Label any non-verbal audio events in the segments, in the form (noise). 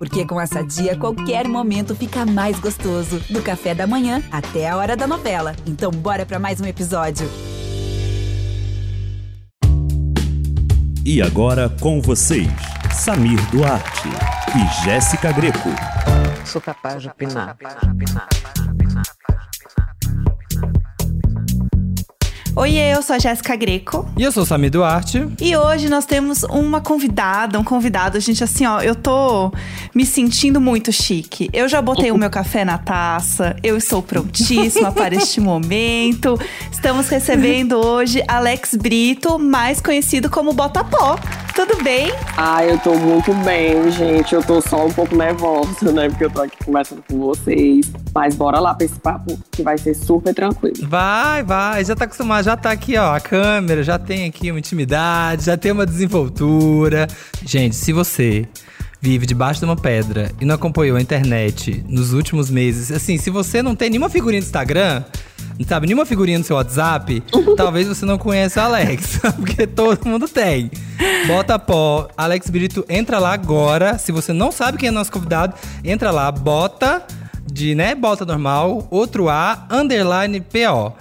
Porque com essa dia, qualquer momento fica mais gostoso. Do café da manhã até a hora da novela. Então, bora para mais um episódio. E agora com vocês, Samir Duarte e Jéssica Greco. Sou capaz de opinar. Oiê, eu sou a Jéssica Greco. E eu sou o Sami Duarte. E hoje nós temos uma convidada, um convidado. Gente, assim, ó, eu tô me sentindo muito chique. Eu já botei o meu café na taça, eu estou prontíssima para este (laughs) momento. Estamos recebendo hoje Alex Brito, mais conhecido como Botapó. Tudo bem? Ah, eu tô muito bem, gente. Eu tô só um pouco nervosa, né? Porque eu tô aqui conversando com vocês. Mas bora lá pra esse papo que vai ser super tranquilo. Vai, vai. Já tá acostumado, já tá aqui, ó. A câmera já tem aqui uma intimidade, já tem uma desenvoltura. Gente, se você vive debaixo de uma pedra e não acompanhou a internet nos últimos meses, assim, se você não tem nenhuma figurinha do Instagram, não sabe nenhuma figurinha no seu WhatsApp, (laughs) talvez você não conheça a Alex, (laughs) porque todo mundo tem. Bota pó, Alex Brito, entra lá agora. Se você não sabe quem é nosso convidado, entra lá, bota de, né, bota normal, outro A, underline PO.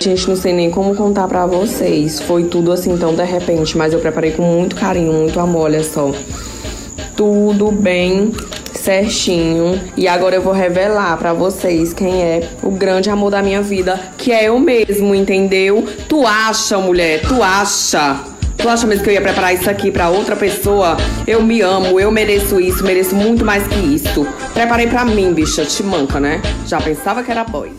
Gente, não sei nem como contar pra vocês. Foi tudo assim tão de repente, mas eu preparei com muito carinho, muito amor, olha só. Tudo bem certinho. E agora eu vou revelar pra vocês quem é o grande amor da minha vida, que é eu mesmo, entendeu? Tu acha, mulher? Tu acha? Tu acha mesmo que eu ia preparar isso aqui pra outra pessoa? Eu me amo, eu mereço isso, mereço muito mais que isso. Preparei pra mim, bicha, te manca, né? Já pensava que era boy.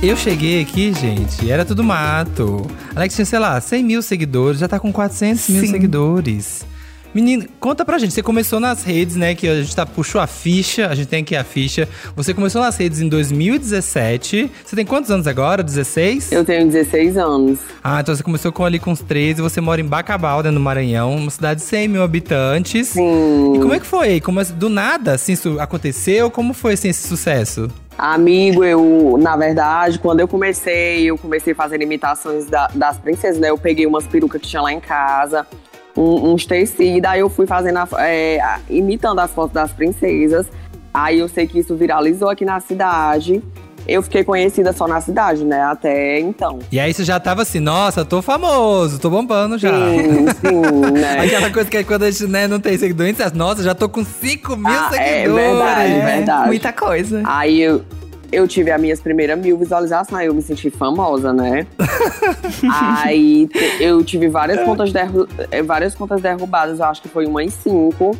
Eu cheguei aqui, gente, era tudo mato. Alex tinha, sei lá, 100 mil seguidores, já tá com 400 mil Sim. seguidores. Menina, conta pra gente, você começou nas redes, né, que a gente tá, puxou a ficha, a gente tem aqui a ficha. Você começou nas redes em 2017. Você tem quantos anos agora? 16? Eu tenho 16 anos. Ah, então você começou com ali com uns 13, você mora em Bacabal, né, no Maranhão, uma cidade de 100 mil habitantes. Sim. E como é que foi? Como, do nada, assim, isso aconteceu? Como foi, assim, esse sucesso? Amigo, eu, na verdade, quando eu comecei, eu comecei fazendo imitações da- das princesas, né? Eu peguei umas perucas que tinha lá em casa, um- uns tecidos, aí eu fui fazendo, a- é, imitando as fotos das princesas. Aí eu sei que isso viralizou aqui na cidade. Eu fiquei conhecida só na cidade, né? Até então. E aí você já tava assim, nossa, tô famoso, tô bombando já. Sim, sim, (laughs) né? Aquela coisa que é quando a gente né, não tem seguidores, você, nossa, já tô com 5 mil Ah, é seguidores. verdade, É, verdade. Muita coisa. Aí eu, eu tive as minhas primeiras mil visualizações, aí eu me senti famosa, né? (laughs) aí eu tive várias contas, derru eh, várias contas derrubadas, eu acho que foi umas cinco.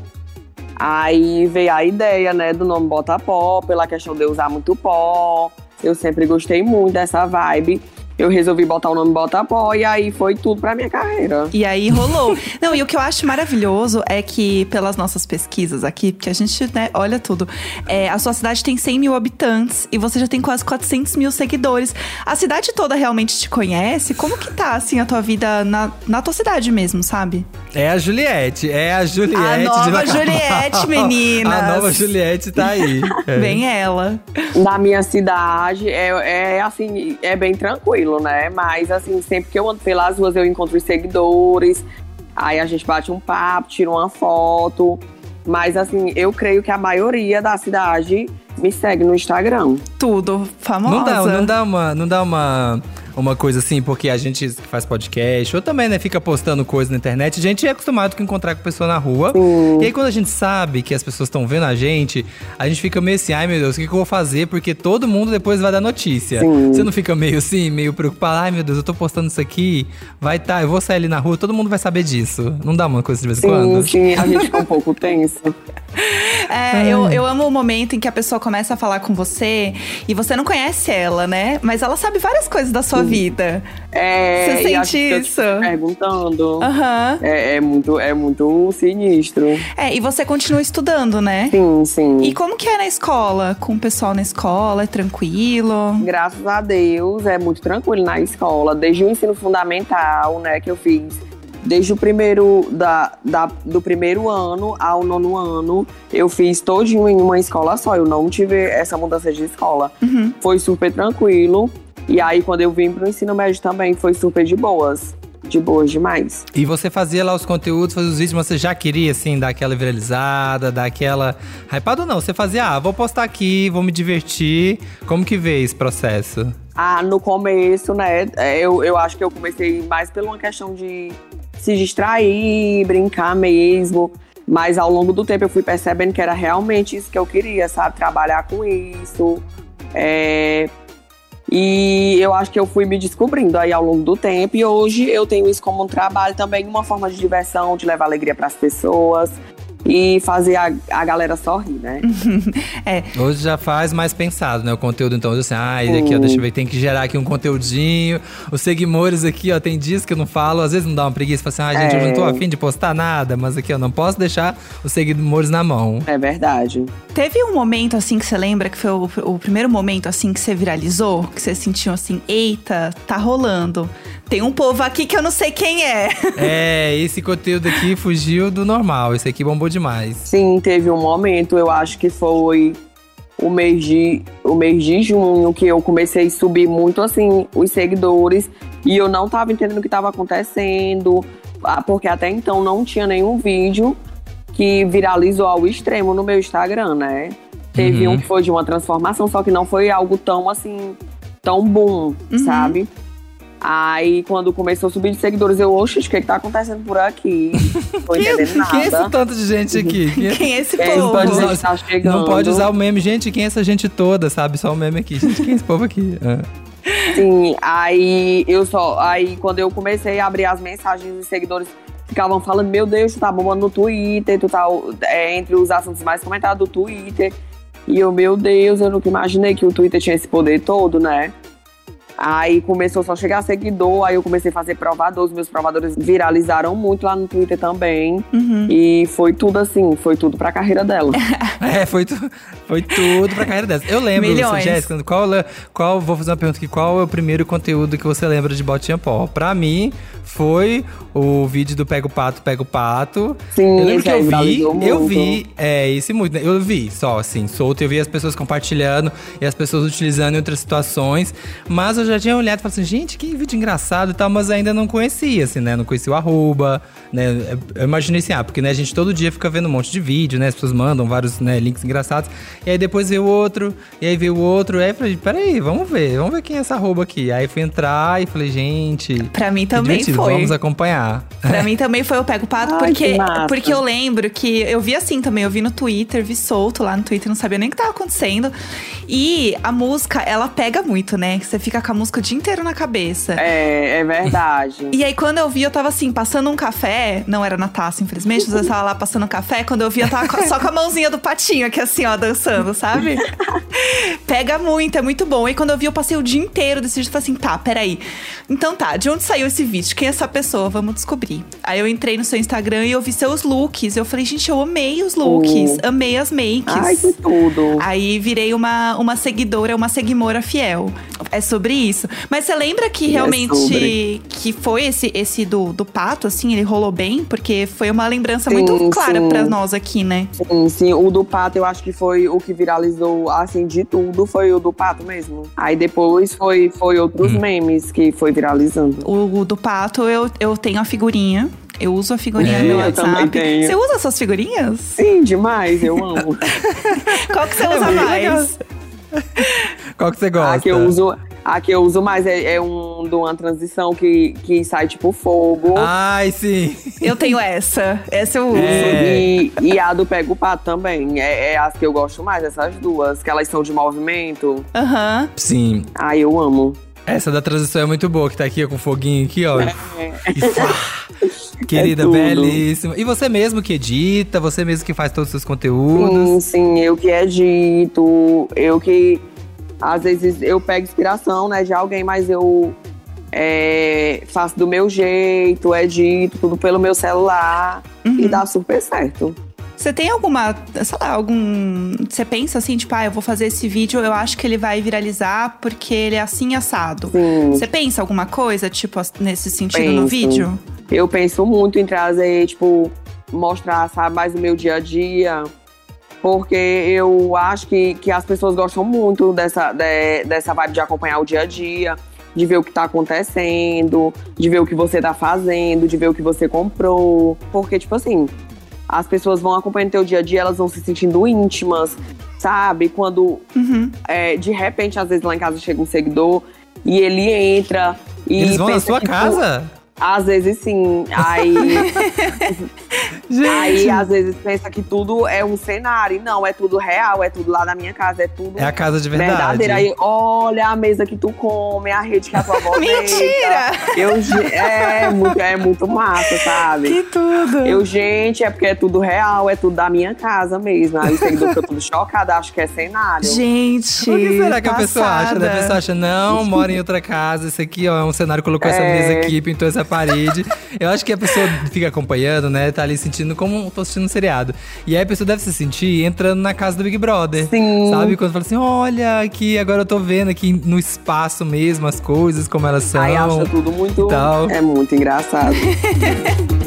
Aí veio a ideia, né, do nome Bota Pó, pela questão de usar muito pó. Eu sempre gostei muito dessa vibe. Eu resolvi botar o nome Bota Pó e aí foi tudo pra minha carreira. E aí rolou. (laughs) Não, e o que eu acho maravilhoso é que, pelas nossas pesquisas aqui, porque a gente, né, olha tudo, é, a sua cidade tem 100 mil habitantes e você já tem quase 400 mil seguidores. A cidade toda realmente te conhece? Como que tá, assim, a tua vida na, na tua cidade mesmo, sabe? É a Juliette, é a Juliette. A nova. Juliette, (laughs) meninas. A nova Juliette tá aí. (laughs) É. Bem ela. Na minha cidade é, é assim, é bem tranquilo, né? Mas assim, sempre que eu ando pelas ruas eu encontro os seguidores, aí a gente bate um papo, tira uma foto. Mas assim, eu creio que a maioria da cidade me segue no Instagram. Tudo famosa. Não dá, não dá uma, não dá uma, uma coisa assim, porque a gente que faz podcast, ou também, né, fica postando coisa na internet, a gente é acostumado com encontrar com pessoa na rua. E aí, quando a gente sabe que as pessoas estão vendo a gente, a gente fica meio assim, ai meu Deus, o que, que eu vou fazer? Porque todo mundo depois vai dar notícia. Sim. Você não fica meio assim, meio preocupado, ai meu Deus, eu tô postando isso aqui, vai tá, eu vou sair ali na rua, todo mundo vai saber disso. Não dá uma coisa de vez em Sim, quando? sim, a gente fica um pouco tenso. (laughs) É, eu, eu amo o momento em que a pessoa começa a falar com você e você não conhece ela, né? Mas ela sabe várias coisas da sua vida. É, Você sente isso? perguntando. Aham. É, é muito, é muito sinistro. É, e você continua estudando, né? Sim, sim. E como que é na escola? Com o pessoal na escola? É tranquilo? Graças a Deus, é muito tranquilo na escola. Desde o ensino fundamental, né, que eu fiz. Desde o primeiro, da, da- do primeiro ano ao nono ano, eu fiz todinho em uma escola só. Eu não tive essa mudança de escola. Uhum. Foi super tranquilo. E aí, quando eu vim pro ensino médio também, foi super de boas. de boas demais. E você fazia lá os conteúdos, fazia os vídeos, mas você já queria, assim, dar aquela viralizada, dar aquela. Hypado ou não? Você fazia, ah, vou postar aqui, vou me divertir. Como que veio esse processo? Ah, no começo, né, eu, eu acho que eu comecei mais por uma questão de se distrair, brincar mesmo. Mas ao longo do tempo eu fui percebendo que era realmente isso que eu queria, sabe? Trabalhar com isso. É... E eu acho que eu fui me descobrindo aí ao longo do tempo. E hoje eu tenho isso como um trabalho também, uma forma de diversão, de levar alegria para as pessoas e fazer a, a galera sorrir, né? (laughs) é. Hoje já faz mais pensado, né? O conteúdo, então, assim, ah, aqui, ó, deixa eu ver, tem que gerar aqui um conteúdinho. Os seguidores aqui, ó, tem dias que eu não falo, às vezes não dá uma preguiça, fala assim, ah, gente, é. eu não tô é. afim de postar nada, mas aqui, ó, não posso deixar os seguidores na mão. É verdade. Teve um momento, assim, que você lembra, que foi o, o primeiro momento, assim, que você viralizou? Que você sentiu assim, eita, tá rolando. Tem um povo aqui que eu não sei quem é. (laughs) É, esse conteúdo aqui fugiu do normal. Esse aqui bombou demais. Sim, teve um momento, eu acho que foi o mês de, o mês de junho que eu comecei a subir muito assim os seguidores e eu não tava entendendo o que estava acontecendo, ah, porque até então não tinha nenhum vídeo que viralizou ao extremo no meu Instagram, né? Teve uhum. um que foi de uma transformação, só que não foi algo tão assim, tão bom, uhum. sabe? Aí, quando começou a subir de seguidores, eu, oxe, o que, é que tá acontecendo por aqui? Não (laughs) tô entendendo nada. Quem é esse tanto de gente aqui? (laughs) Quem, quem é esse povo? Não pode, usar, tá não pode usar o meme, gente, quem é essa gente toda, sabe? Só o meme aqui. Gente, quem é esse povo aqui? Ah. Sim, aí eu só. Aí quando eu comecei a abrir as mensagens dos seguidores, ficavam falando, meu Deus, tu tá bombando no Twitter, tu tá é, entre os assuntos mais comentados do Twitter. E eu, meu Deus, eu nunca imaginei que o Twitter tinha esse poder todo, né? Aí começou só a chegar seguidor, aí eu comecei a fazer provador. Os meus provadores viralizaram muito lá no Twitter também. Uhum. E foi tudo assim, foi tudo pra carreira dela. (laughs) é, foi, tu, foi tudo pra carreira dela. Eu lembro, Jéssica, qual, qual, vou fazer uma pergunta aqui, qual é o primeiro conteúdo que você lembra de Botinha Pó? Pra mim, foi o vídeo do Pega o Pato, Pega o Pato. Sim, eu lembro que eu vi, eu vi, é, esse muito, né? Eu vi só, assim, solto, eu vi as pessoas compartilhando e as pessoas utilizando em outras situações, mas eu já tinha olhado e falado assim, gente, que vídeo engraçado e tal, mas ainda não conhecia, assim, né? Não conhecia o arroba, né? Eu imaginei assim, ah, porque né, a gente todo dia fica vendo um monte de vídeo, né? As pessoas mandam vários né, links engraçados, e aí depois veio outro, e aí veio outro, e aí eu falei, peraí, vamos ver, vamos ver quem é essa arroba aqui. Aí fui entrar e falei, gente. Pra mim também foi. Vamos acompanhar. Pra mim também foi o Pego Pato, Ai, porque, porque eu lembro que eu vi assim também, eu vi no Twitter, vi solto lá no Twitter, não sabia nem o que tava acontecendo. E a música, ela pega muito, né? Você fica com a música o dia inteiro na cabeça. É, é verdade. e aí, quando eu vi, eu tava assim, passando um café. Não era na taça, infelizmente, mas eu tava lá passando um café. Quando eu vi, eu tava só com a mãozinha do patinho aqui, assim, ó, dançando, sabe? pega muito, é muito bom. E quando eu vi, eu passei o dia inteiro desse jeito. Falei assim, tá, peraí. Então tá, de onde saiu esse vídeo? Quem é essa pessoa? Vamos descobrir. Aí eu entrei no seu Instagram e eu vi seus looks. Eu falei, gente, eu amei os looks. Uh. Amei as makes. Ai, que tudo. Aí virei uma, uma seguidora, uma seguimora fiel. É sobre isso. Mas você lembra que é realmente é que foi esse, esse do, do pato, assim, ele rolou bem? Porque foi uma lembrança sim, muito clara para nós aqui, né? Sim, sim. O do pato eu acho que foi o que viralizou, assim, de tudo, foi o do pato mesmo. Aí depois foi, foi outros hum. memes que foi viralizando. O, o do pato eu, eu tenho a figurinha. Eu uso a figurinha é, no meu WhatsApp. Você usa essas figurinhas? Sim, demais, eu amo. (laughs) Qual que você é usa mais? Qual que você gosta? A que eu uso, a que eu uso mais é, é um de uma transição que, que sai tipo fogo. Ai, sim. Eu tenho essa. Essa eu uso. É. E, e a do Pego Pato também. É, é, as que eu gosto mais, essas duas. Que elas são de movimento. Aham. Uhum. Sim. Ai, eu amo. Essa da transição é muito boa, que tá aqui com foguinho aqui, ó. É. (laughs) Querida, é belíssima. E você mesmo que edita, você mesmo que faz todos os seus conteúdos? Sim, sim, eu que edito, eu que às vezes eu pego inspiração, né, de alguém, mas eu é, faço do meu jeito, edito tudo pelo meu celular uhum. e dá super certo. Você tem alguma, sei lá, algum. Você pensa assim, tipo, ah, eu vou fazer esse vídeo, eu acho que ele vai viralizar porque ele é assim assado. Sim. Você pensa alguma coisa, tipo, nesse sentido penso. no vídeo? Eu penso muito em trazer, tipo, mostrar, sabe, mais o meu dia a dia porque eu acho que, que as pessoas gostam muito dessa, de, dessa vibe de acompanhar o dia a dia, de ver o que tá acontecendo, de ver o que você tá fazendo, de ver o que você comprou. Porque, tipo assim, as pessoas vão acompanhando teu dia a dia, elas vão se sentindo íntimas, sabe? Quando Uhum. é, de repente, às vezes lá em casa chega um seguidor e ele entra e. Eles vão na sua que tu- casa? Às vezes sim. Aí. (laughs) Aí, às vezes, pensa que tudo é um cenário. E não, é tudo real, é tudo lá na minha casa, é tudo É a casa de verdade. verdadeiro. Aí, olha a mesa que tu come, a rede que a tua avó (laughs) Mentira! Eu, é, muito, é muito massa, sabe? Que tudo! Eu, gente, é porque é tudo real, é tudo da minha casa mesmo. Aí o seguidor fica tudo chocado, acho que é cenário. Gente, O que será que a pessoa acha? né? A pessoa acha, não, mora em outra casa, esse aqui, ó, é um cenário, colocou essa É. mesa aqui, pintou essa parede. Eu acho que a pessoa fica acompanhando, né? Tá ali sentindo como tô assistindo um seriado. E aí a pessoa deve se sentir entrando na casa do Big Brother. Sim. Sabe? Quando fala assim, olha, aqui, agora eu tô vendo aqui no espaço mesmo as coisas, como elas são. Aí acha tudo muito. tal. É muito engraçado. (laughs)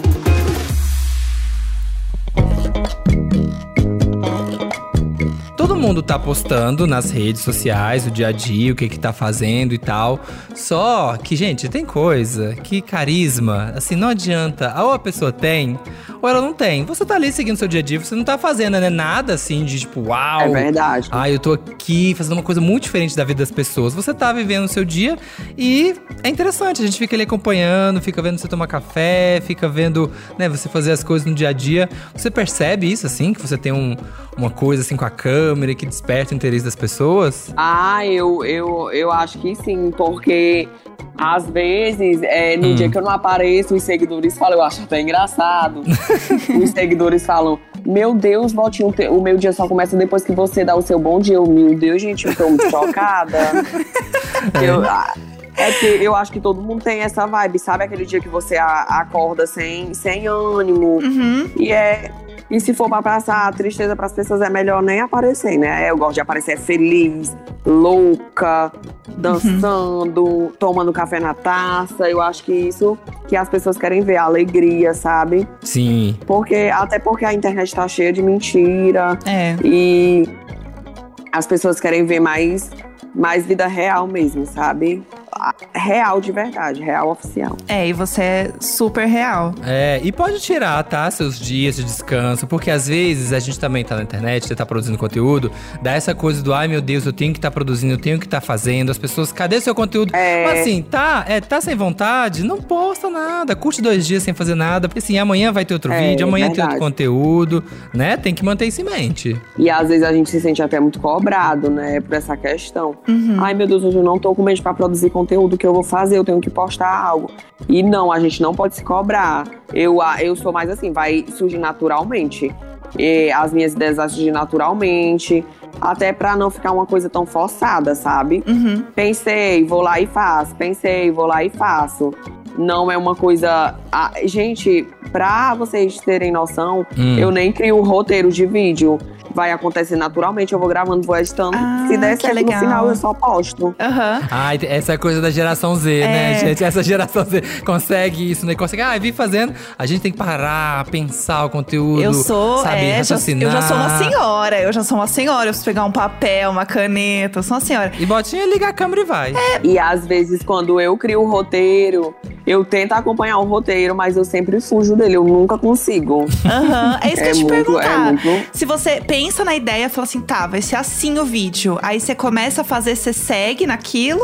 mundo tá postando nas redes sociais o dia a dia, o que que tá fazendo e tal. Só que, gente, tem coisa que carisma, assim, não adianta. Ou a pessoa tem, ou ela não tem. Você tá ali seguindo seu dia a dia, você não tá fazendo né, nada assim de tipo, uau. É verdade. Ah, eu tô aqui fazendo uma coisa muito diferente da vida das pessoas. Você tá vivendo o seu dia e é interessante. A gente fica ali acompanhando, fica vendo você tomar café, fica vendo, né, você fazer as coisas no dia a dia. Você percebe isso, assim, que você tem um- uma coisa assim com a câmera que desperta o interesse das pessoas? Ah, eu, eu, eu acho que sim, porque às vezes, é, no Hum. dia que eu não apareço, os seguidores falam, eu acho até engraçado. (laughs) os seguidores falam, meu Deus, Valtinho, o meu dia só começa depois que você dá o seu bom dia. Eu, meu Deus, gente, eu tô muito chocada. (laughs) Eu, ah, é que eu acho que todo mundo tem essa vibe, sabe? Aquele dia que você a- acorda sem, sem ânimo. Uhum. E é. E se for pra passar a tristeza pras pessoas, é melhor nem aparecer, né? Eu gosto de aparecer feliz, louca, dançando, tomando café na taça. Eu acho que isso que as pessoas querem ver, a alegria, sabe? Sim. Porque, até porque a internet tá cheia de mentira É. e as pessoas querem ver mais, mais vida real mesmo, sabe? Real de verdade, real oficial. É, e você é super real. É, e pode tirar, tá? Seus dias de descanso, porque às vezes a gente também tá na internet, você tá produzindo conteúdo, dá essa coisa do ai meu Deus, eu tenho que estar produzindo, eu tenho que estar fazendo, as pessoas, cadê seu conteúdo? É. Mas assim, tá, é, tá sem vontade, não posta nada, curte dois dias sem fazer nada, porque assim, amanhã vai ter outro É, vídeo, amanhã tem outro verdade. conteúdo, né? Tem que manter isso em mente. E às vezes a gente se sente até muito cobrado, né, por essa questão. Uhum. Ai, meu Deus, hoje eu não tô com mente pra produzir conteúdo que eu vou fazer, eu tenho que postar algo. E não, a gente não pode se cobrar. Eu, a- eu sou mais assim, vai surgir naturalmente. E as minhas ideias vão surgir naturalmente, até pra não ficar uma coisa tão forçada, sabe? Uhum. Pensei, vou lá e faço. Pensei, vou lá e faço. Não é uma coisa. Ah, gente, pra vocês terem noção, Hum. eu nem crio o roteiro de vídeo. Vai acontecer naturalmente, eu vou gravando, vou editando. Ah, Se der certo legal. no final, eu só posto. Aham. Ai, essa coisa da geração Z, né, É. gente? Essa geração Z consegue isso, né? Consegue, ah, vi fazendo. A gente tem que parar, pensar o conteúdo. Eu sou, sabe, é, já, raciocinar. eu já sou uma senhora, eu já sou uma senhora. Eu preciso pegar um papel, uma caneta, eu sou uma senhora. E botinha, liga a câmera e vai. E às vezes, quando eu crio o roteiro, eu tento acompanhar o roteiro, mas eu sempre fujo dele, eu nunca consigo. Aham, é isso que eu É ia te muito- é perguntar. muito- Se você pensa na ideia, fala assim, tá, vai ser assim o vídeo. Aí você começa a fazer, você segue naquilo?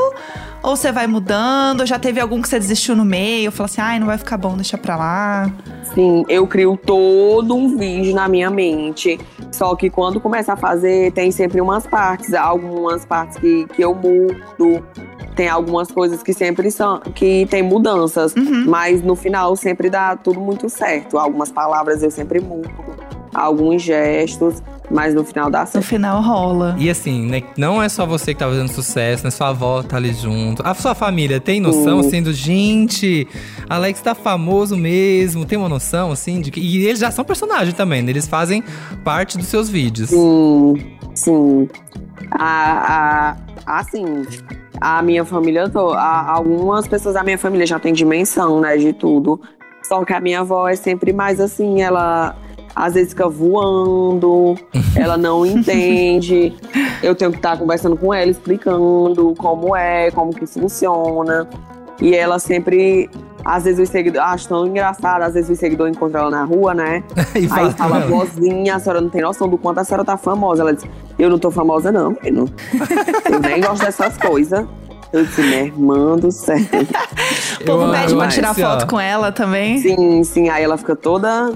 Ou você vai mudando? Já teve algum que você desistiu no meio? Fala assim, ai, não vai ficar bom, deixa pra lá. Sim, eu crio todo um vídeo na minha mente. Só que quando começa a fazer, tem sempre umas partes, algumas partes que, que eu mudo. Tem algumas coisas que sempre são, que tem mudanças. Uhum. Mas no final sempre dá tudo muito certo. Algumas palavras eu sempre mudo, alguns gestos, mas no final dá No certo. final rola. E assim, né, não é só você que tá fazendo sucesso, né? Sua avó tá ali junto. A sua família tem noção, Sim. assim, do gente, Alex tá famoso mesmo, tem uma noção, assim, de que. E eles já são personagem também, né? Eles fazem parte dos seus vídeos. Sim, sim. A, a, assim, a minha família, to- a- algumas pessoas da minha família já têm dimensão, né, de tudo. Só que a minha avó é sempre mais assim, ela. Às vezes fica voando, (laughs) ela não entende. Eu tenho que estar conversando com ela, explicando como é, como que funciona. E ela sempre, às vezes os seguidores, acho tão engraçado, às vezes o seguidor encontra ela na rua, né? (laughs) E Aí fala, ela. vozinha, a senhora não tem noção do quanto a senhora tá famosa. Ela diz, eu não tô famosa não, menino. (laughs) Eu nem gosto dessas coisas. Eu disse, minha irmã do céu. O povo pede pra tirar foto ó. com ela também. Sim, sim, aí ela fica toda,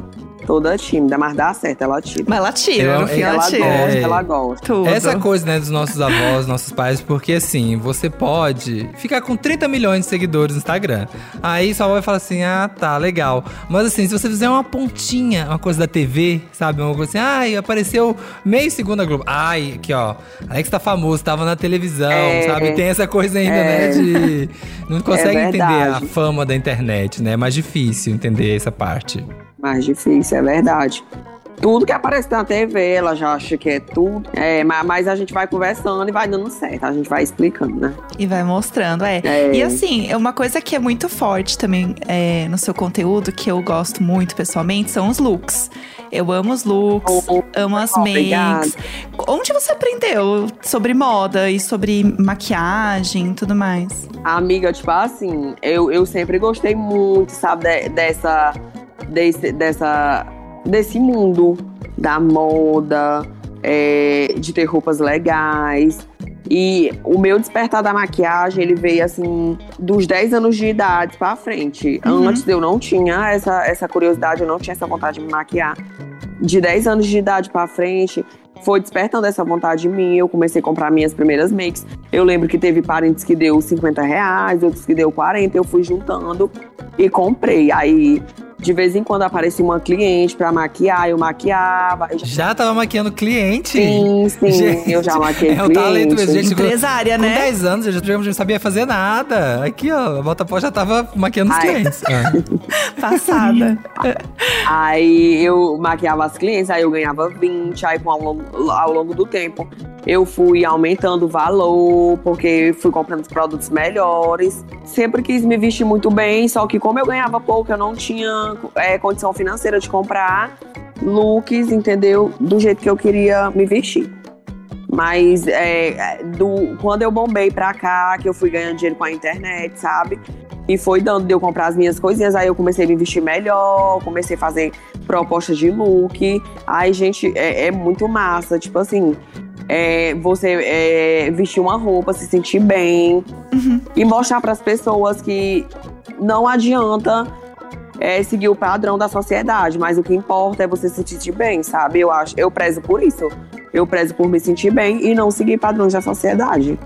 toda tímida, mas dá certo, ela tira. Mas ela tira, Eu- no fim ela, ela tira. gosta, É. ela gosta. Tudo. Essa coisa, né, dos nossos avós, nossos pais, porque assim, você pode ficar com 30 milhões de seguidores no Instagram. Aí sua avó vai falar assim: ah, tá, legal. Mas assim, se você fizer uma pontinha, uma coisa da TV, sabe? Uma coisa assim, ai, apareceu meio segundo a Globo. Ai, aqui, ó. Alex tá famoso, tava na televisão, É. sabe? Tem essa coisa ainda, É. né? De. Não consegue entender a fama da internet, né? É mais difícil entender essa parte. Mais difícil, é verdade. Tudo que aparece na TV, ela já acha que é tudo. É, ma- mas a gente vai conversando e vai dando certo. A gente vai explicando, né? E vai mostrando, é. É. E assim, é uma coisa que é muito forte também é, no seu conteúdo, que eu gosto muito pessoalmente, são os looks. Eu amo os looks, Oh, amo as makes. Onde você aprendeu sobre moda e sobre maquiagem e tudo mais? Amiga, tipo assim, eu, eu sempre gostei muito, sabe, de- dessa, desse, dessa, desse mundo da moda, é, de ter roupas legais. E o meu despertar da maquiagem, ele veio assim, dos 10 anos de idade pra frente. Uhum. Antes eu não tinha essa, essa curiosidade, eu não tinha essa vontade de me maquiar. De 10 anos de idade pra frente, foi despertando essa vontade em mim. Eu comecei a comprar minhas primeiras makes. Eu lembro que teve parentes que deu 50 reais, outros que deu 40. Eu fui juntando e comprei. Aí, de vez em quando aparecia uma cliente pra maquiar, eu maquiava. Eu já- Já tava maquiando cliente? Sim, sim, Gente, eu já maquiei é o talento mesmo, cliente. gente. Empresária, Com né? 10 anos, eu já eu não sabia fazer nada. Aqui, ó, a Volta Pó já tava maquiando os Ai. clientes. Ah. (laughs) Passada. Aí eu maquiava as clientes, aí eu ganhava 20, aí com, ao, longo, ao longo do tempo eu fui aumentando o valor, porque fui comprando os produtos melhores. Sempre quis me vestir muito bem, só que como eu ganhava pouco, eu não tinha é, condição financeira de comprar looks, entendeu? Do jeito que eu queria me vestir. Mas é, do, quando eu bombei pra cá, que eu fui ganhando dinheiro com a internet, sabe? E foi dando de eu comprar as minhas coisinhas, aí eu comecei a me vestir melhor, comecei a fazer propostas de look. Aí, gente, é, é muito massa. Tipo assim, é, você é, vestir uma roupa, se sentir bem e mostrar para as pessoas que não adianta é, seguir o padrão da sociedade, mas o que importa é você se sentir bem, sabe? Eu acho, eu prezo por isso. Eu prezo por me sentir bem e não seguir padrões da sociedade.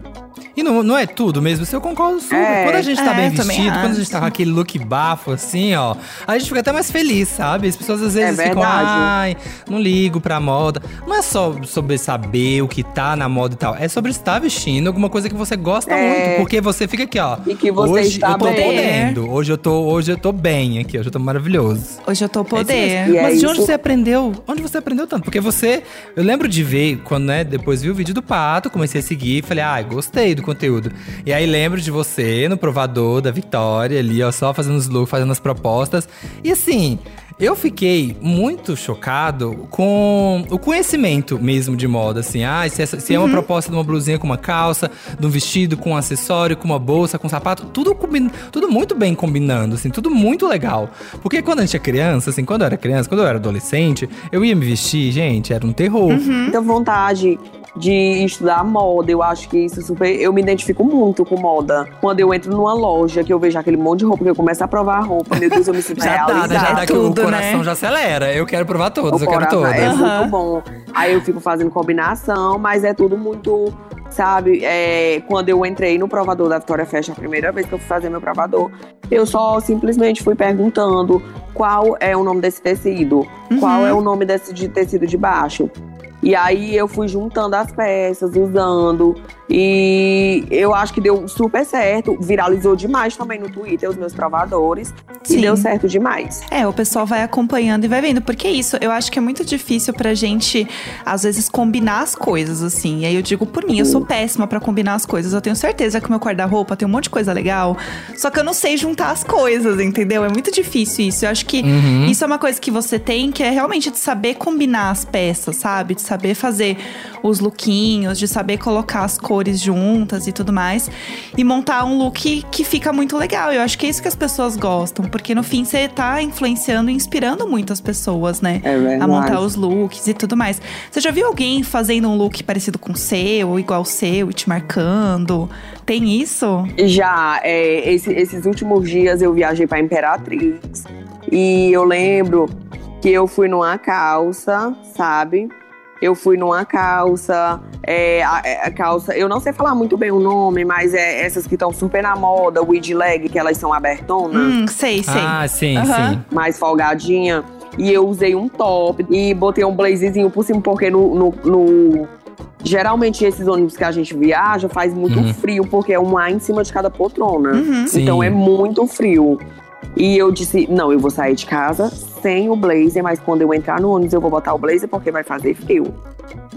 E não, não é tudo mesmo, isso eu concordo super. É. quando a gente tá É, bem vestido, quando a gente tá com aquele look bafo, assim, ó, a gente fica até mais feliz, sabe? As pessoas às vezes ficam, verdade. ai, não ligo pra moda. Não é só sobre saber o que tá na moda e tal, é sobre estar vestindo alguma coisa que você gosta É. muito. Porque você fica aqui, ó. E que você hoje está eu tô bem. podendo, hoje eu tô, hoje eu tô bem aqui, hoje eu tô maravilhoso. Hoje eu tô É poder. E é Mas de onde isso. você aprendeu? Onde você aprendeu tanto? Porque você. Eu lembro de ver, quando, né, depois vi o vídeo do Pato, comecei a seguir, falei, ah, gostei do conteúdo. E aí lembro de você no provador da Vitória, ali, ó, só fazendo os looks, fazendo as propostas. E assim. Eu fiquei muito chocado com o conhecimento mesmo de moda, assim. Ah, se, essa- se é uma proposta de uma blusinha com uma calça, de um vestido com um acessório, com uma bolsa, com um sapato, tudo, combin- tudo muito bem combinando, assim, tudo muito legal. Porque quando a gente é criança, assim, quando eu era criança, quando eu era adolescente, eu ia me vestir, gente, era um terror. Muita vontade de estudar moda. Eu acho que isso super. Eu me identifico muito com moda. Quando eu entro numa loja, que eu vejo aquele monte de roupa, que eu começo a provar a roupa, meu Deus, eu me sinto (laughs) Já dá, realizada. né? Já dá que o Tudo, coração né? já acelera. Eu quero provar todas, eu quero todas. É Aham. muito bom. Aí eu fico fazendo combinação, mas é tudo muito, sabe? É, quando eu entrei no provador da Vitória Fashion, a primeira vez que eu fui fazer meu provador, eu só simplesmente fui perguntando qual é o nome desse tecido, qual é o nome desse de tecido de baixo. E aí eu fui juntando as peças, usando. E eu acho que deu super certo. Viralizou demais também no Twitter, os meus provadores. Sim. E deu certo demais. É, o pessoal vai acompanhando e vai vendo. Porque é isso, eu acho que é muito difícil pra gente, às vezes, combinar as coisas, assim. E aí eu digo por mim, eu sou péssima pra combinar as coisas. Eu tenho certeza que o meu guarda-roupa tem um monte de coisa legal. Só que eu não sei juntar as coisas, entendeu? É muito difícil isso. Eu acho que Uhum. isso é uma coisa que você tem, que é realmente de saber combinar as peças, sabe? De saber fazer os lookinhos, de saber colocar as cores juntas e tudo mais. E montar um look que fica muito legal. Eu acho que é isso que as pessoas gostam. Porque no fim você tá influenciando e inspirando muitas pessoas, né? É verdade. A montar os looks e tudo mais. Você já viu alguém fazendo um look parecido com o seu, ou igual o seu, e te marcando? Tem isso? Já, é, esse- esses últimos dias eu viajei pra Imperatriz. E eu lembro que eu fui numa calça, sabe? Eu fui numa calça, é, a, a calça, eu não sei falar muito bem o nome, mas é essas que estão super na moda, weed leg, que elas são abertonas. Hum, sei, sei. Ah, sim, Aham. sim. mais folgadinha. E eu usei um top e botei um blazezinho por cima, porque no. no- no- Geralmente esses ônibus que a gente viaja faz muito Uhum. frio, porque é um ar em cima de cada poltrona. Uhum. Então é muito frio. E eu disse, não, eu vou sair de casa sem o blazer, mas quando eu entrar no ônibus eu vou botar o blazer porque vai fazer frio.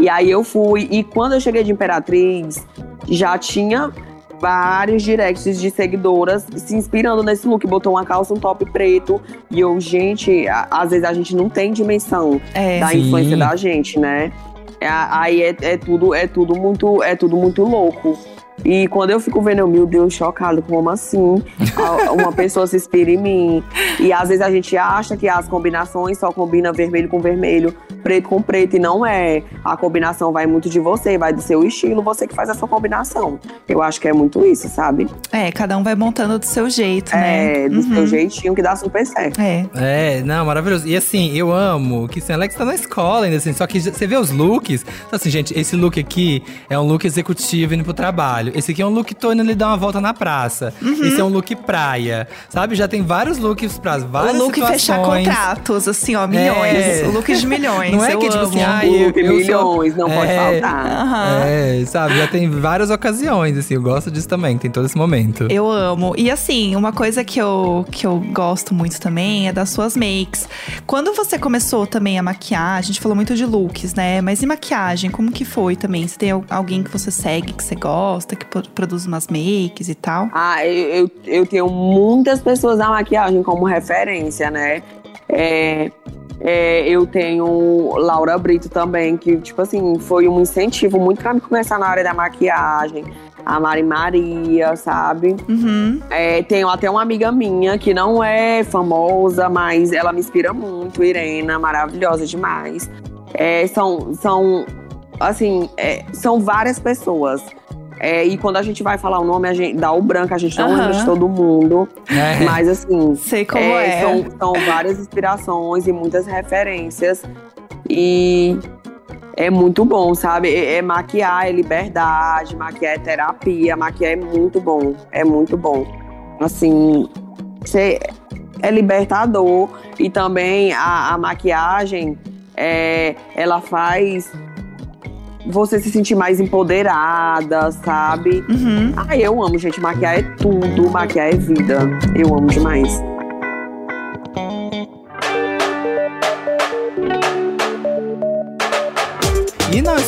E aí eu fui, e quando eu cheguei de Imperatriz, já tinha vários directs de seguidoras se inspirando nesse look. Botou uma calça, um top preto. E eu, gente, a- às vezes a gente não tem dimensão É. da Sim. influência da gente, né? É, aí é, é tudo, é tudo muito, é tudo muito louco. E quando eu fico vendo, eu, meu Deus, chocado, como assim? A- Uma pessoa se inspira em mim. E às vezes a gente acha que as combinações só combina vermelho com vermelho, preto com preto, e não é. A combinação vai muito de você, vai do seu estilo, você que faz a sua combinação. Eu acho que é muito isso, sabe? É, cada um vai montando do seu jeito, né? É, do Uhum. seu jeitinho que dá super certo. É. É, não, maravilhoso. E assim, eu amo que assim, Alex tá na escola ainda, assim, só que você vê os looks. Então, assim, gente, esse look aqui é um look executivo indo pro trabalho. Esse aqui é um look tô indo ali dar uma volta na praça. Esse é um look praia. Sabe? Já tem vários looks pra várias o look fechar situações. contratos, assim, ó, milhões. É. O look de milhões. Não é eu que, tipo amo. assim, ah, O eu- look eu sou- milhões, não pode É. faltar. Aham. É, sabe? Já tem várias ocasiões, assim. Eu gosto disso também, tem todo esse momento. Eu amo. E assim, uma coisa que eu, que eu gosto muito também é das suas makes. Quando você começou também a maquiar, a gente falou muito de looks, né? Mas e maquiagem, como que foi também? Você tem al- alguém que você segue, que você gosta, que pro- produz umas makes e tal? Ah, eu, eu, eu tenho muitas pessoas da maquiagem como referência, né? É, é, eu tenho Laura Brito também, que, tipo assim, foi um incentivo muito pra me começar na área da maquiagem. A Mari Maria, sabe? Uhum. É, tenho até uma amiga minha que não é famosa, mas ela me inspira muito, Irena, maravilhosa demais. É, são, são, assim, é, são várias pessoas. É, e quando a gente vai falar o nome, a gente dá o branco, a gente não Aham. lembra de todo mundo. É. Mas assim, Sei como é, é. São, são várias inspirações e muitas referências. E é muito bom, sabe? É, é maquiar, é liberdade, maquiar é terapia, maquiar é muito bom. É muito bom. Assim, você é libertador e também a, a maquiagem é, ela faz você se sentir mais empoderada, sabe? Uhum. Ah, eu amo, gente. Maquiar é tudo, maquiar é vida. Eu amo demais.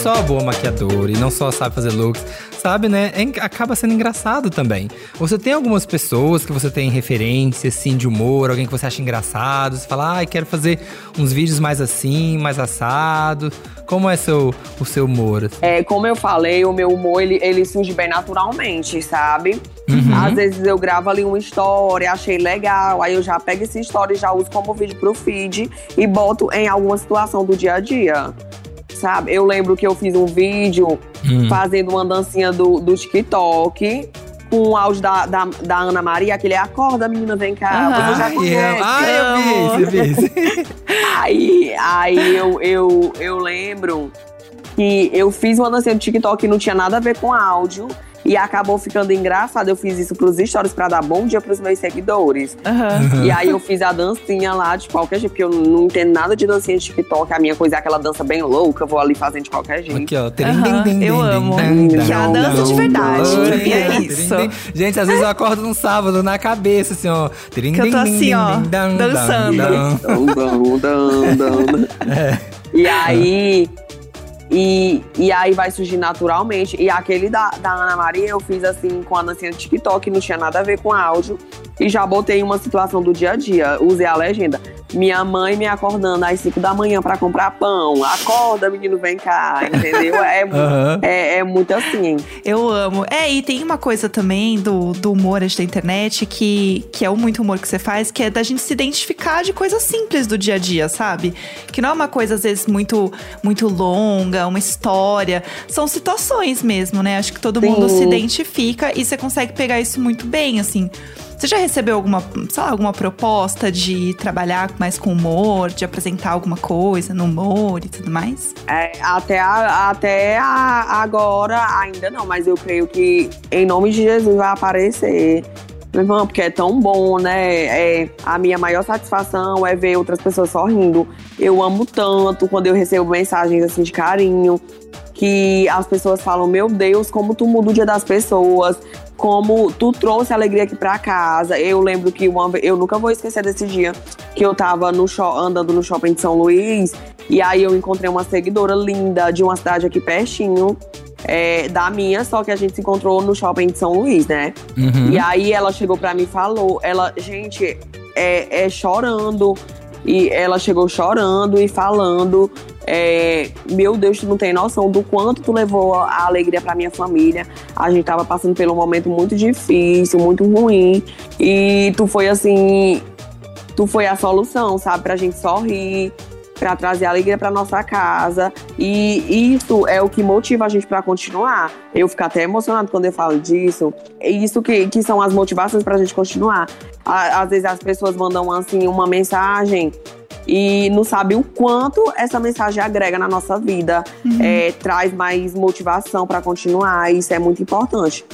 Não só boa maquiadora, e não só sabe fazer looks, sabe, né? É acaba sendo engraçado também. Você tem algumas pessoas que você tem referência, assim, de humor, alguém que você acha engraçado, você fala, ai, quero fazer uns vídeos mais assim, mais assado. Como é seu, o seu humor? É, como eu falei, o meu humor, ele, ele surge bem naturalmente, sabe? Às vezes eu gravo ali uma história, achei legal, aí eu já pego essa história e já uso como vídeo pro feed e boto em alguma situação do dia a dia. Sabe? Eu lembro que eu fiz um vídeo Hum. fazendo uma dancinha do, do TikTok com o áudio da, da, da Ana Maria, aquele acorda, menina, vem cá. Aham. Você já Ai, conhece. eu, eu vi, você vi. (laughs) Aí, aí eu, eu, eu lembro que eu fiz uma dancinha do TikTok que não tinha nada a ver com áudio. E acabou ficando engraçado. Eu fiz isso pros stories pra dar bom dia pros meus seguidores. Aham. E aí eu fiz a dancinha lá de qualquer jeito, porque eu não entendo nada de dancinha de TikTok. A minha coisa é aquela dança bem louca, eu vou ali fazendo de qualquer jeito. Aqui, ó. Aham, eu amo. Que é a dança de verdade, e é isso. Gente, às vezes eu acordo num sábado na cabeça, assim, ó. Que eu tô assim, ó, dançando. Dão. (laughs) E aí. E, e aí vai surgir naturalmente. E aquele da, da Ana Maria eu fiz assim com a dancinha do TikTok, não tinha nada a ver com áudio. E já botei uma situação do dia a dia. Usei a legenda. Minha mãe me acordando às 5 da manhã pra comprar pão. Acorda, menino, vem cá. Entendeu? É, Aham. é, é muito assim. Eu amo. É, e tem uma coisa também do, do humor da internet que, que é o muito humor que você faz, que é da gente se identificar de coisas simples do dia a dia, sabe? Que não é uma coisa, às vezes, muito, muito longa, uma história. São situações mesmo, né? Acho que todo mundo Sim. se identifica e você consegue pegar isso muito bem, assim. Você já recebeu alguma, sei lá, alguma proposta de trabalhar mais com humor, de apresentar alguma coisa no humor e tudo mais? É, até a- até a- agora ainda não, mas eu creio que em nome de Jesus vai aparecer. Meu irmão, porque é tão bom, né? É, a minha maior satisfação é ver outras pessoas sorrindo. Eu amo tanto quando eu recebo mensagens assim de carinho, que as pessoas falam: Meu Deus, como tu muda o dia das pessoas, como tu trouxe alegria aqui pra casa. Eu lembro que uma vez, eu nunca vou esquecer desse dia que eu tava no andando no shopping de São Luís e aí eu encontrei uma seguidora linda de uma cidade aqui pertinho. é, da minha, só que a gente se encontrou no shopping de São Luís, né? Uhum. E aí ela chegou pra mim e falou, ela, gente, é, é chorando. E ela chegou chorando e falando. É, meu Deus, tu não tem noção do quanto tu levou a alegria pra minha família. A gente tava passando por um momento muito difícil, muito ruim. E tu foi assim. Tu foi a solução, sabe? Pra gente sorrir, pra trazer alegria pra nossa casa. E isso é o que motiva a gente pra continuar. Eu fico até emocionado quando eu falo disso. É isso que, que são as motivações pra gente continuar. Às vezes as pessoas mandam assim uma mensagem e não sabe o quanto essa mensagem agrega na nossa vida, É, traz mais motivação pra continuar. Isso é muito importante.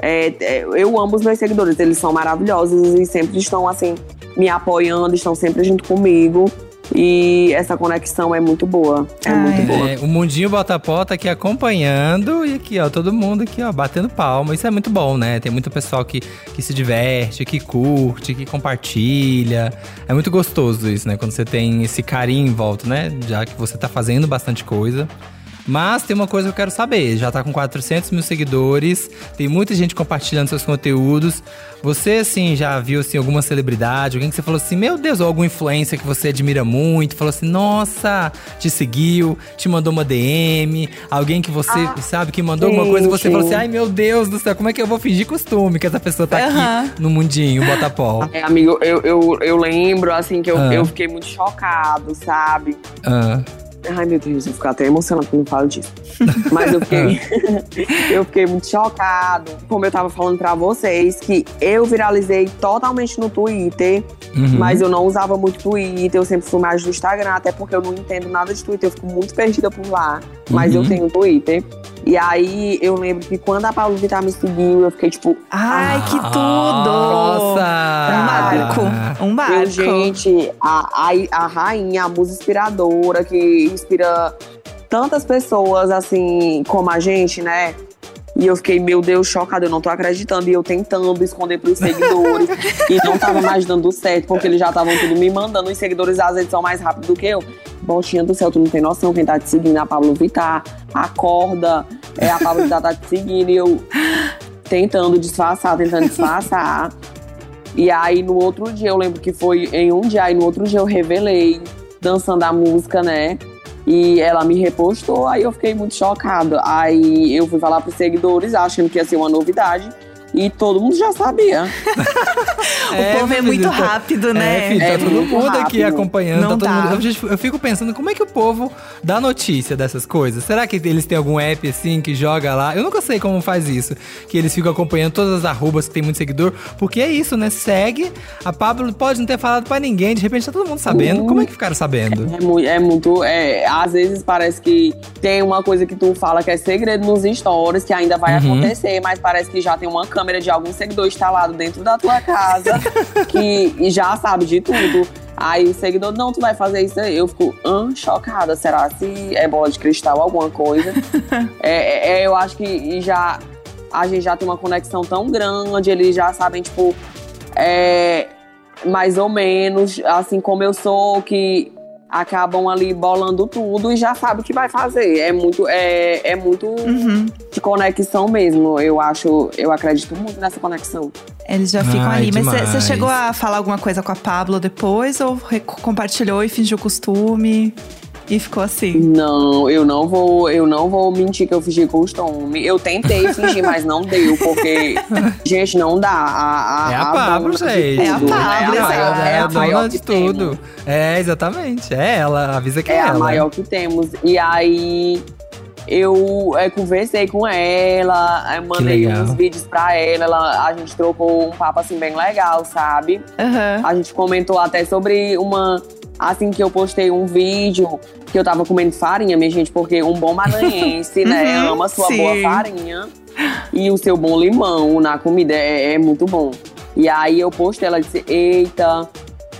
É, é, eu amo os meus seguidores, eles são maravilhosos e sempre estão assim me apoiando, estão sempre junto comigo. E essa conexão é muito boa. É Ai. muito boa. É, o Mundinho Botapó tá aqui acompanhando e aqui, ó, todo mundo aqui, ó, batendo palma. Isso é muito bom, né? Tem muito pessoal que, que se diverte, que curte, que compartilha. É muito gostoso isso, né? Quando você tem esse carinho em volta, né? Já que você tá fazendo bastante coisa. Mas tem uma coisa que eu quero saber. Já tá com 400 mil seguidores, tem muita gente compartilhando seus conteúdos. Você, assim, já viu, assim, alguma celebridade? Alguém que você falou assim, meu Deus, ou algum influencer que você admira muito, falou assim, nossa, te seguiu, te mandou uma DM. Alguém que você, sabe, que mandou alguma coisa e você falou assim, ai, meu Deus do céu, como é que eu vou fingir costume que essa pessoa tá aqui no mundinho, Botapó? (laughs) É, amigo, eu, eu, eu lembro, assim, que eu, Ah. eu fiquei muito chocado, sabe? Ah, Ai, meu Deus, eu fico até emocionada quando eu falo disso. Mas eu fiquei, (laughs) eu fiquei muito chocado. Como eu tava falando pra vocês, que eu viralizei totalmente no Twitter, uhum. mas eu não usava muito Twitter, eu sempre fui mais do Instagram, até porque eu não entendo nada de Twitter, eu fico muito perdida por lá. Mas Uhum. eu tenho Twitter. E aí eu lembro que quando a Paulo Vittar me seguiu, eu fiquei tipo, Ai, que tudo! Nossa! Um marco. Um marco. Eu, gente, a, a, a rainha, a musa inspiradora que inspira tantas pessoas assim como a gente, né? E eu fiquei, meu Deus, chocada, eu não tô acreditando. E eu tentando esconder pros seguidores. (laughs) e não tava mais dando certo, porque eles já estavam tudo me mandando. Os seguidores às vezes são mais rápidos do que eu. Botinha do céu, tu não tem noção quem tá te seguindo, é a Pablo Vittar. Acorda, é a Pablo Vittar tá te seguindo. E eu tentando disfarçar, tentando disfarçar. E aí no outro dia, eu lembro que foi em um dia, aí no outro dia eu revelei, dançando a música, né? E ela me repostou, aí eu fiquei muito chocada. Aí eu fui falar pros seguidores, achando que ia ser uma novidade. E todo mundo já sabia. (laughs) o povo é muito rápido, né? É, filho, tá É todo mundo aqui rápido. acompanhando. Não tá todo dá. mundo- eu, fico pensando, como é que o povo dá notícia dessas coisas? Será que eles têm algum app assim que joga lá? Eu nunca sei como faz isso. Que eles ficam acompanhando todas as arrobas que tem muito seguidor. Porque é isso, né? Segue. A Pablo pode não ter falado pra ninguém. De repente tá todo mundo sabendo. Uhum. Como é que ficaram sabendo? É muito, é muito. é, às vezes parece que tem uma coisa que tu fala que é segredo nos stories, que ainda vai Uhum. acontecer, mas parece que já tem uma câmera de algum seguidor instalado dentro da tua casa (laughs) que já sabe de tudo. Aí o seguidor, não, tu vai fazer isso aí. Eu fico hã, chocada. Será se é bola de cristal, alguma coisa? (laughs) é, é, eu acho que já a gente já tem uma conexão tão grande, eles já sabem, tipo, é, mais ou menos, assim como eu sou, que acabam ali bolando tudo e já sabe o que vai fazer. É muito, é, é muito Uhum. de conexão mesmo. Eu acho, eu acredito muito nessa conexão. Eles já ficam Ai, ali. Mas você- demais. chegou a falar alguma coisa com a Pablo depois? Ou compartilhou e fingiu costume? E ficou assim? Não, eu não vou, eu não vou mentir que eu fingi costume. Eu tentei fingir, mas não deu, porque, (laughs) gente, não dá. A, a, É a Pablo, dona de gente. É a tudo, Pablo, né? exato. maior- é a a maior de tudo. temos. É, exatamente. É ela. Avisa que é, É a ela. maior que temos. E aí eu é, conversei com ela, aí mandei uns vídeos pra ela, ela- a gente trocou um papo assim bem legal, sabe? Aham. A gente comentou até sobre uma. Assim que eu postei um vídeo que eu tava comendo farinha, minha gente, porque um bom maranhense, né, Uhum, ama sua sim. boa farinha e o seu bom limão na comida é, é muito bom. E aí eu postei, ela disse: Eita,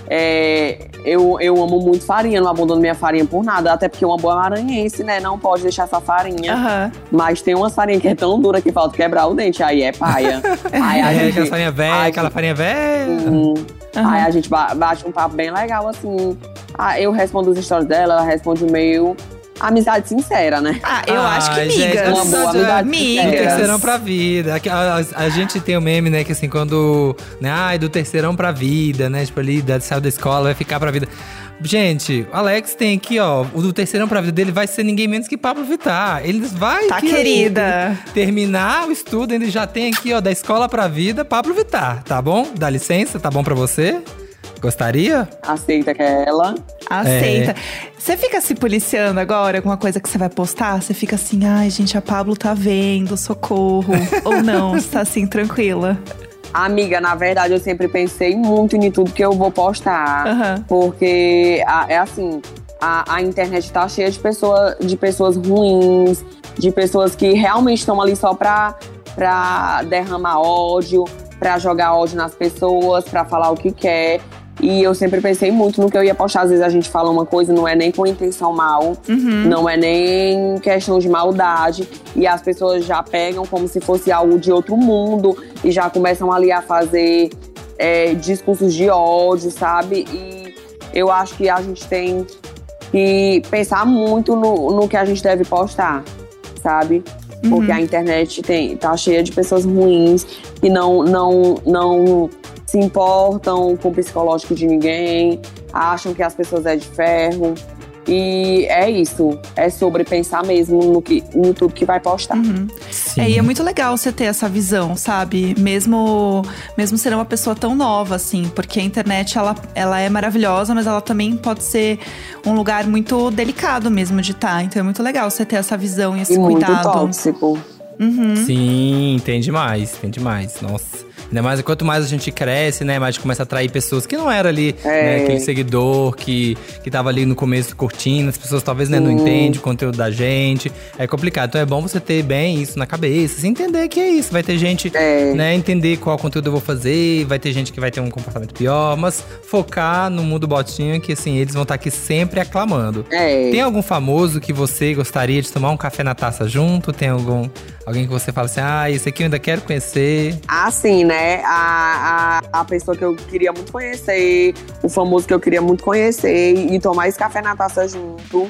é, eu, eu amo muito farinha, não abandono minha farinha por nada, até porque uma boa maranhense, né, não pode deixar essa farinha. Aham. Mas tem uma farinha que é tão dura que falta quebrar o dente, aí é paia. (laughs) aí a É, gente, aquela farinha velha, aquela farinha velha. Hum. Aham. Aí a gente ba- bate um papo bem legal, assim. Ah, eu respondo os stories dela, ela responde o meu. Amizade sincera, né? Ah, eu Ai, acho que gente, migas. uma boa amizade. Migas. terceirão pra vida. A, a- a gente tem o meme, né? Que assim, quando. Né, ai, do terceirão pra vida, né? Tipo ali, da, saiu da escola, vai ficar pra vida. Gente, o Alex tem aqui, ó. O do terceirão pra vida dele vai ser ninguém menos que Pablo Vittar. Ele vai. Tá, aqui, querida. Terminar o estudo, ele já tem aqui, ó, da escola pra vida, Pablo Vittar, tá bom? Dá licença, tá bom pra você? Gostaria? Aceita que é ela. Aceita. Você fica se policiando agora com uma coisa que você vai postar? Você fica assim, ai, gente, a Pablo tá vendo, socorro. (laughs) Ou não, você tá assim, tranquila. Amiga, na verdade, eu sempre pensei muito em tudo que eu vou postar. Aham. Porque a- é assim, a, a internet tá cheia de, pessoa, de pessoas ruins, de pessoas que realmente estão ali só pra, pra derramar ódio, pra jogar ódio nas pessoas, pra falar o que quer. E eu sempre pensei muito no que eu ia postar. Às vezes a gente fala uma coisa, não é nem com intenção mal, Uhum. não é nem questão de maldade. E as pessoas já pegam como se fosse algo de outro mundo e já começam ali a fazer é, discursos de ódio, sabe? E eu acho que a gente tem que pensar muito no, no que a gente deve postar, sabe? Porque a internet tem, tá cheia de pessoas ruins que não, não, não se importam com o psicológico de ninguém, acham que as pessoas é de ferro. E é isso. É sobre pensar mesmo no, que, no tudo que vai postar. Sim. É, e é muito legal você ter essa visão, sabe? Mesmo, mesmo sendo uma pessoa tão nova, assim. Porque a internet, ela, ela é maravilhosa, mas ela também pode ser um lugar muito delicado mesmo de estar. Então é muito legal você ter essa visão e esse E muito cuidado. tóxico. Uhum. Sim, tem demais, tem demais. Nossa. Ainda mais quanto mais a gente cresce, né? Mais a gente começa a atrair pessoas que não era ali, É. né, aquele seguidor que, que tava ali no começo curtindo. As pessoas talvez né, não entendem o conteúdo da gente. É complicado. Então é bom você ter bem isso na cabeça, se entender que é isso. Vai ter gente, É. né, entender qual conteúdo eu vou fazer, vai ter gente que vai ter um comportamento pior, mas focar no mundo botinho que assim, eles vão estar aqui sempre aclamando. É. Tem algum famoso que você gostaria de tomar um café na taça junto? Tem algum alguém que você fala assim: "Ah, esse aqui eu ainda quero conhecer"? Assim, né? A, a, a pessoa que eu queria muito conhecer, o famoso que eu queria muito conhecer e tomar esse café na taça junto,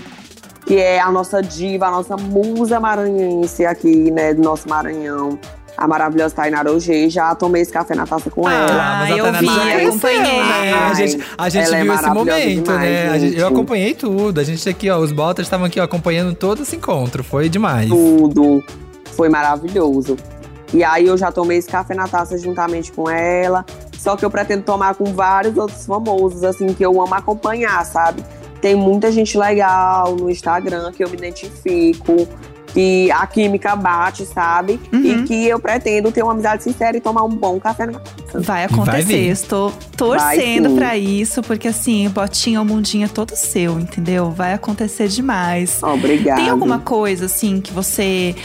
que é a nossa diva, a nossa musa maranhense aqui, né? Do nosso Maranhão. A maravilhosa Tainara Ogê, já tomei esse café na taça com ela. Ah, mas a eu vi, já conheceu, acompanhei. né? A gente, a gente Ela é viu esse maravilhosa momento, demais, né? Gente- eu acompanhei tudo. A gente aqui, ó, os botas estavam aqui ó, acompanhando todo esse encontro. Foi demais. Tudo. Foi maravilhoso. E aí eu já tomei esse café na taça juntamente com ela. Só que eu pretendo tomar com vários outros famosos, assim, que eu amo acompanhar, sabe? Tem muita gente legal no Instagram que eu me identifico, que a química bate, sabe? Uhum. E que eu pretendo ter uma amizade sincera e tomar um bom café na taça. Vai Vai acontecer. vir. Estou Vai torcendo pra isso, porque assim, botinha, o mundinho é todo seu, entendeu? Vai acontecer demais. Obrigada. Tem alguma coisa assim que você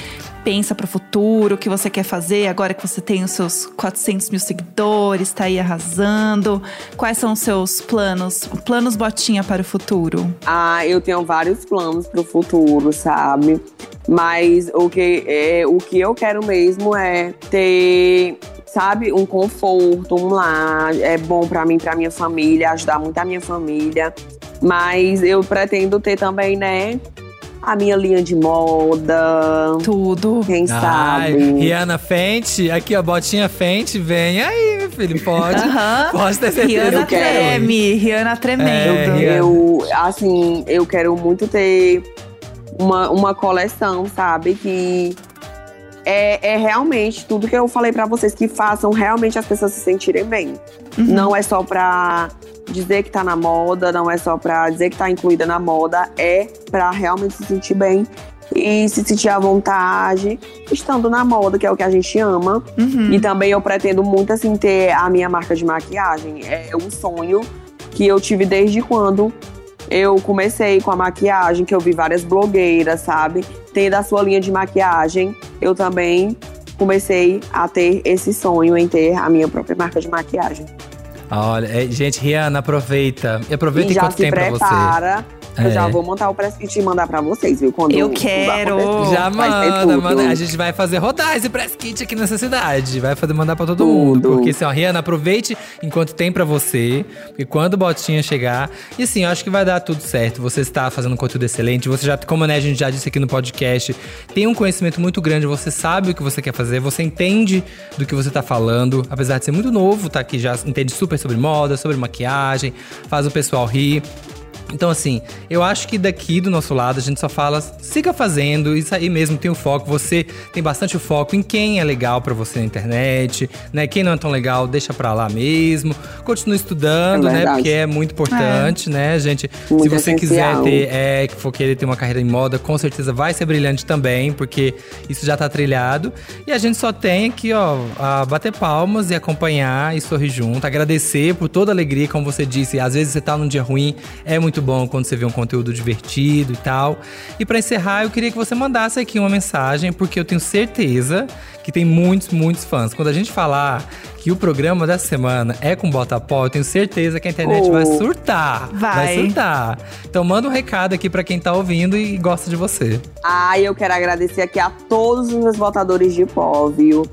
pensa pro futuro, que você quer fazer agora que você tem os seus 400 mil seguidores, tá aí arrasando? Quais são os seus planos? Planos botinha para o futuro? Ah, eu tenho vários planos pro futuro, sabe? Mas o que, é, o que eu quero mesmo é ter, sabe, um conforto, um lar. É bom pra mim, pra minha família, ajudar muito a minha família. Mas eu pretendo ter também, né, a minha linha de moda. Tudo. Quem Ai, sabe? Rihanna Fenty, aqui ó, botinha Fenty, vem aí, meu filho, pode. Pode ter certeza. Rihanna Eu quero. treme, Rihanna tremendo. É, Rihanna. Eu, assim, eu quero muito ter uma, uma coleção, sabe? Que é, é realmente tudo que eu falei pra vocês, que façam realmente as pessoas se sentirem bem. Não é só pra dizer que tá na moda, não é só pra dizer que tá incluída na moda, é pra realmente se sentir bem e se sentir à vontade estando na moda, que é o que a gente ama. Uhum. E também eu pretendo muito, assim, ter a minha marca de maquiagem. É um sonho que eu tive desde quando eu comecei com a maquiagem, que eu vi várias blogueiras, sabe? Tendo a sua linha de maquiagem, eu também comecei a ter esse sonho em ter a minha própria marca de maquiagem. Olha, é, gente, Rihanna, aproveita. E aproveita e enquanto tem pra você. Prepara. Eu É. já vou montar o press kit e mandar pra vocês, viu? Quando Eu quero. Já manda, manda. A gente vai fazer rodar esse press kit aqui nessa cidade. Vai fazer mandar pra todo Tudo. mundo. Porque assim, ó, Rihanna, aproveite enquanto tem pra você. Porque quando o Botinha chegar. E assim, eu acho que vai dar tudo certo. Você está fazendo um conteúdo excelente. Você já, como né, a gente já disse aqui no podcast, tem um conhecimento muito grande. Você sabe o que você quer fazer. Você entende do que você tá falando. Apesar de ser muito novo, tá aqui já entende super sobre moda, sobre maquiagem, faz o pessoal rir. Então, assim, eu acho que daqui do nosso lado a gente só fala, siga fazendo, isso aí mesmo tem o foco. Você tem bastante o foco em quem é legal pra você na internet, né? Quem não é tão legal, deixa pra lá mesmo. Continue estudando, É né? Porque é muito importante, né, gente? Muito Se você quiser essencial. ter, é, que for querer ter uma carreira em moda, com certeza vai ser brilhante também, porque isso já tá trilhado. E a gente só tem aqui, ó, a bater palmas e acompanhar e sorrir junto, agradecer por toda a alegria, como você disse. Às vezes você tá num dia ruim, é muito bom quando você vê um conteúdo divertido e tal. E pra encerrar, eu queria que você mandasse aqui uma mensagem, porque eu tenho certeza que tem muitos, muitos fãs. Quando a gente falar que o programa dessa semana é com Botapó, eu tenho certeza que a internet vai Oh. surtar. Vai. surtar. Então manda um recado aqui pra quem tá ouvindo e gosta de você. Ah, eu quero agradecer aqui a todos os meus votadores de pó, viu?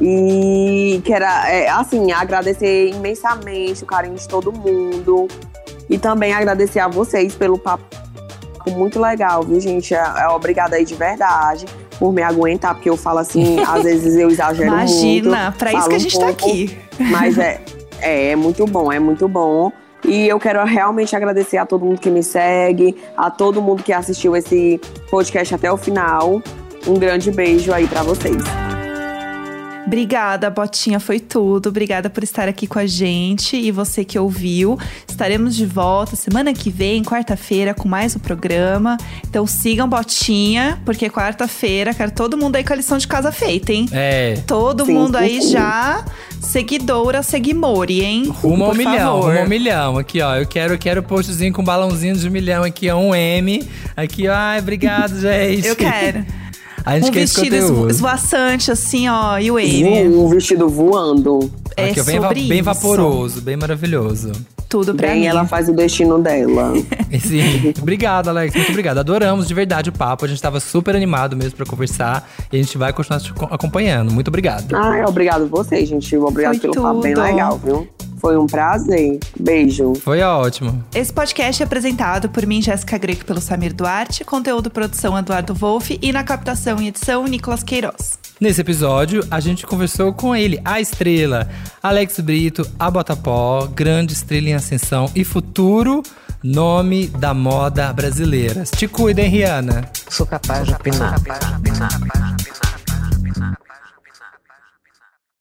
E quero, é, assim, agradecer imensamente o carinho de todo mundo. E também agradecer a vocês pelo papo muito legal, viu, gente? É, é obrigada aí de verdade por me aguentar, porque eu falo assim, (laughs) às vezes eu exagero muito. Imagina, pra isso que a um gente tá pouco, aqui. Mas é, (laughs) é, é muito bom, é muito bom. E eu quero realmente agradecer a todo mundo que me segue, a todo mundo que assistiu esse podcast até o final. Um grande beijo aí pra vocês. Obrigada, Botinha, foi tudo. Obrigada por estar aqui com a gente e você que ouviu. Estaremos de volta semana que vem, quarta-feira, com mais um programa. Então sigam Botinha, porque quarta-feira, quero todo mundo aí com a lição de casa feita, hein? É. Todo Sim, mundo sim, aí sim. já seguidora, seguimore, hein? Rumo ao milhão, favor. rumo ao milhão. Aqui, ó. Eu quero, eu quero postzinho com balãozinho de milhão aqui, ó. Um M. Aqui, ó. Ai, obrigado, (laughs) gente. Eu quero. A gente um quer vestido esvo- esvoaçante, assim, ó, e o. Um vestido voando. É Aqui, bem, sobre bem vaporoso, bem maravilhoso. Tudo pra Bem, mim. ela faz o destino dela. (laughs) Sim. obrigado, Alex. Muito obrigado. Adoramos de verdade o papo. A gente tava super animado mesmo pra conversar. E a gente vai continuar te co- acompanhando. Muito obrigado. Ai, obrigado vocês, gente. Obrigado Foi pelo papo bem tudo. legal, viu? Foi um prazer. Beijo. Foi ótimo. Esse podcast é apresentado por mim, Jéssica Greco, pelo Samir Duarte, conteúdo produção Eduardo Wolff e na captação e edição Nicolas Queiroz. Nesse episódio, a gente conversou com ele, a estrela, Alex Brito, a Botapó, grande estrela em ascensão e futuro nome da moda brasileira. Te cuida, hein, Rihanna? Sou capaz de opinar.